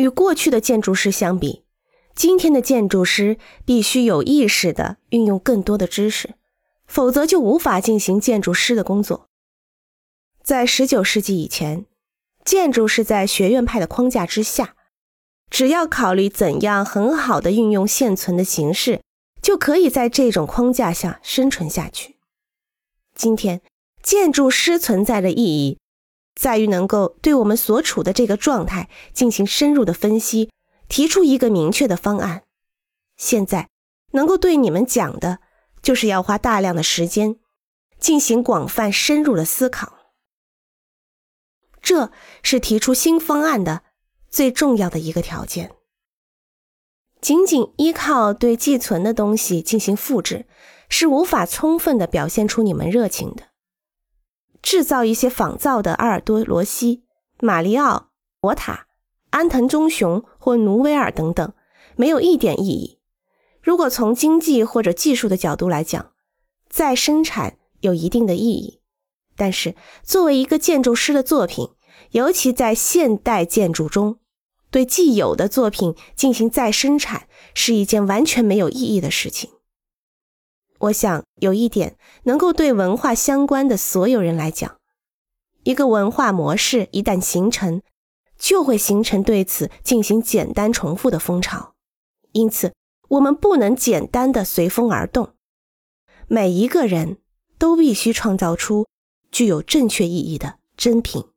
与过去的建筑师相比，今天的建筑师必须有意识地运用更多的知识，否则就无法进行建筑师的工作。在19世纪以前，建筑是在学院派的框架之下，只要考虑怎样很好的运用现存的形式，就可以在这种框架下生存下去。今天，建筑师存在的意义。在于能够对我们所处的这个状态进行深入的分析，提出一个明确的方案。现在能够对你们讲的，就是要花大量的时间进行广泛深入的思考。这是提出新方案的最重要的一个条件。仅仅依靠对寄存的东西进行复制，是无法充分的表现出你们热情的。制造一些仿造的阿尔多罗西、马里奥、博塔、安藤忠雄或努维尔等等，没有一点意义。如果从经济或者技术的角度来讲，再生产有一定的意义。但是，作为一个建筑师的作品，尤其在现代建筑中，对既有的作品进行再生产是一件完全没有意义的事情。我想有一点能够对文化相关的所有人来讲，一个文化模式一旦形成，就会形成对此进行简单重复的风潮。因此，我们不能简单的随风而动。每一个人都必须创造出具有正确意义的真品。